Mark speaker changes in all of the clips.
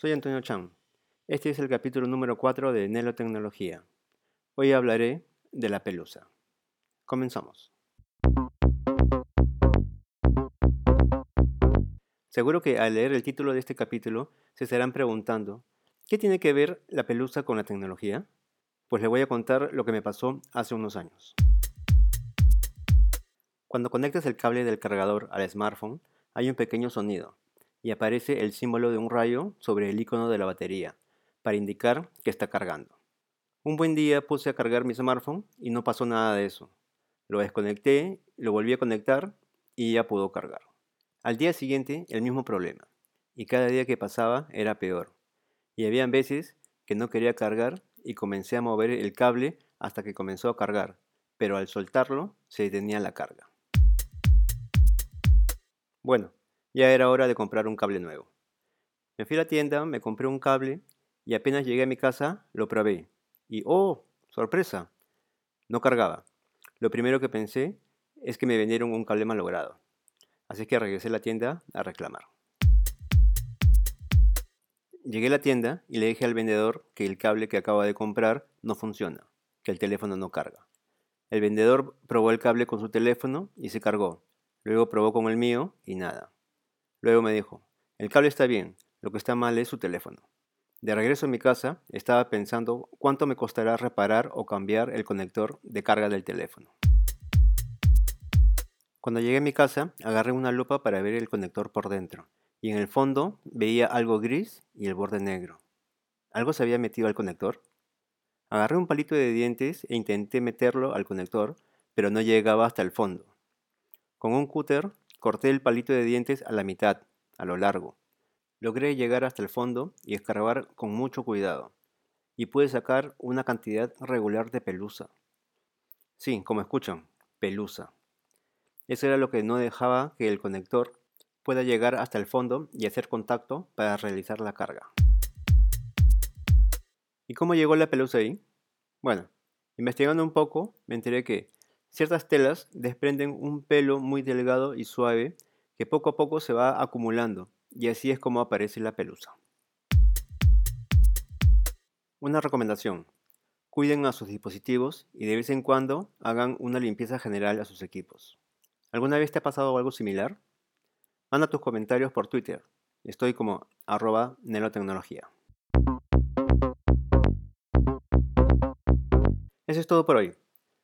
Speaker 1: soy Antonio Chan. Este es el capítulo número 4 de Nelo Tecnología. Hoy hablaré de la pelusa. Comenzamos. Seguro que al leer el título de este capítulo se estarán preguntando, ¿qué tiene que ver la pelusa con la tecnología? Pues les voy a contar lo que me pasó hace unos años. Cuando conectas el cable del cargador al smartphone, hay un pequeño sonido y aparece el símbolo de un rayo sobre el icono de la batería, para indicar que está cargando. Un buen día puse a cargar mi smartphone y no pasó nada de eso. Lo desconecté, lo volví a conectar y ya pudo cargar. Al día siguiente el mismo problema, y cada día que pasaba era peor. Y habían veces que no quería cargar y comencé a mover el cable hasta que comenzó a cargar, pero al soltarlo se detenía la carga. Bueno, ya era hora de comprar un cable nuevo. Me fui a la tienda, me compré un cable y apenas llegué a mi casa lo probé. Y ¡oh! ¡Sorpresa! No cargaba. Lo primero que pensé es que me vendieron un cable malogrado. Así que regresé a la tienda a reclamar. Llegué a la tienda y le dije al vendedor que el cable que acaba de comprar no funciona, que el teléfono no carga. El vendedor probó el cable con su teléfono y se cargó. Luego probó con el mío y nada. Luego me dijo, el cable está bien, lo que está mal es su teléfono. De regreso a mi casa, estaba pensando cuánto me costará reparar o cambiar el conector de carga del teléfono. Cuando llegué a mi casa, agarré una lupa para ver el conector por dentro, y en el fondo veía algo gris y el borde negro. ¿Algo se había metido al conector? Agarré un palito de dientes e intenté meterlo al conector, pero no llegaba hasta el fondo. Con un cúter Corté el palito de dientes a la mitad, a lo largo. Logré llegar hasta el fondo y escarbar con mucho cuidado, y pude sacar una cantidad regular de pelusa. Sí, como escuchan, pelusa. Eso era lo que no dejaba que el conector pueda llegar hasta el fondo y hacer contacto para realizar la carga. ¿Y cómo llegó la pelusa ahí? Bueno, investigando un poco, me enteré que Ciertas telas desprenden un pelo muy delgado y suave que poco a poco se va acumulando y así es como aparece la pelusa. Una recomendación. Cuiden a sus dispositivos y de vez en cuando hagan una limpieza general a sus equipos. ¿Alguna vez te ha pasado algo similar? Manda tus comentarios por Twitter. Estoy como arroba nelotecnología. Eso es todo por hoy.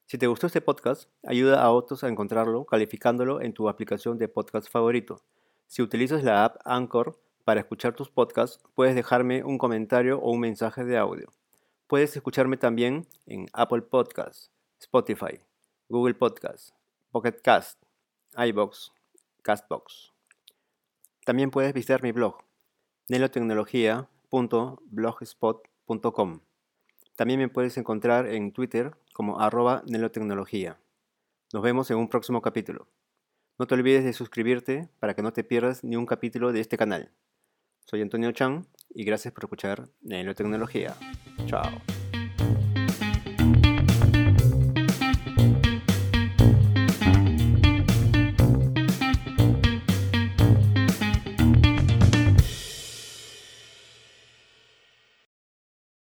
Speaker 1: Si te gustó este podcast, ayuda a otros a encontrarlo calificándolo en tu aplicación de podcast favorito. Si utilizas la app Anchor para escuchar tus podcasts, puedes dejarme un comentario o un mensaje de audio. Puedes escucharme también en Apple Podcasts, Spotify, Google Podcasts, Pocket Cast, iBox, Castbox. También puedes visitar mi blog, nelotecnología.blogspot.com. También me puedes encontrar en Twitter como arroba nelotecnología. Nos vemos en un próximo capítulo. No te olvides de suscribirte para que no te pierdas ni un capítulo de este canal. Soy Antonio Chan y gracias por escuchar Nelotecnología. Chao.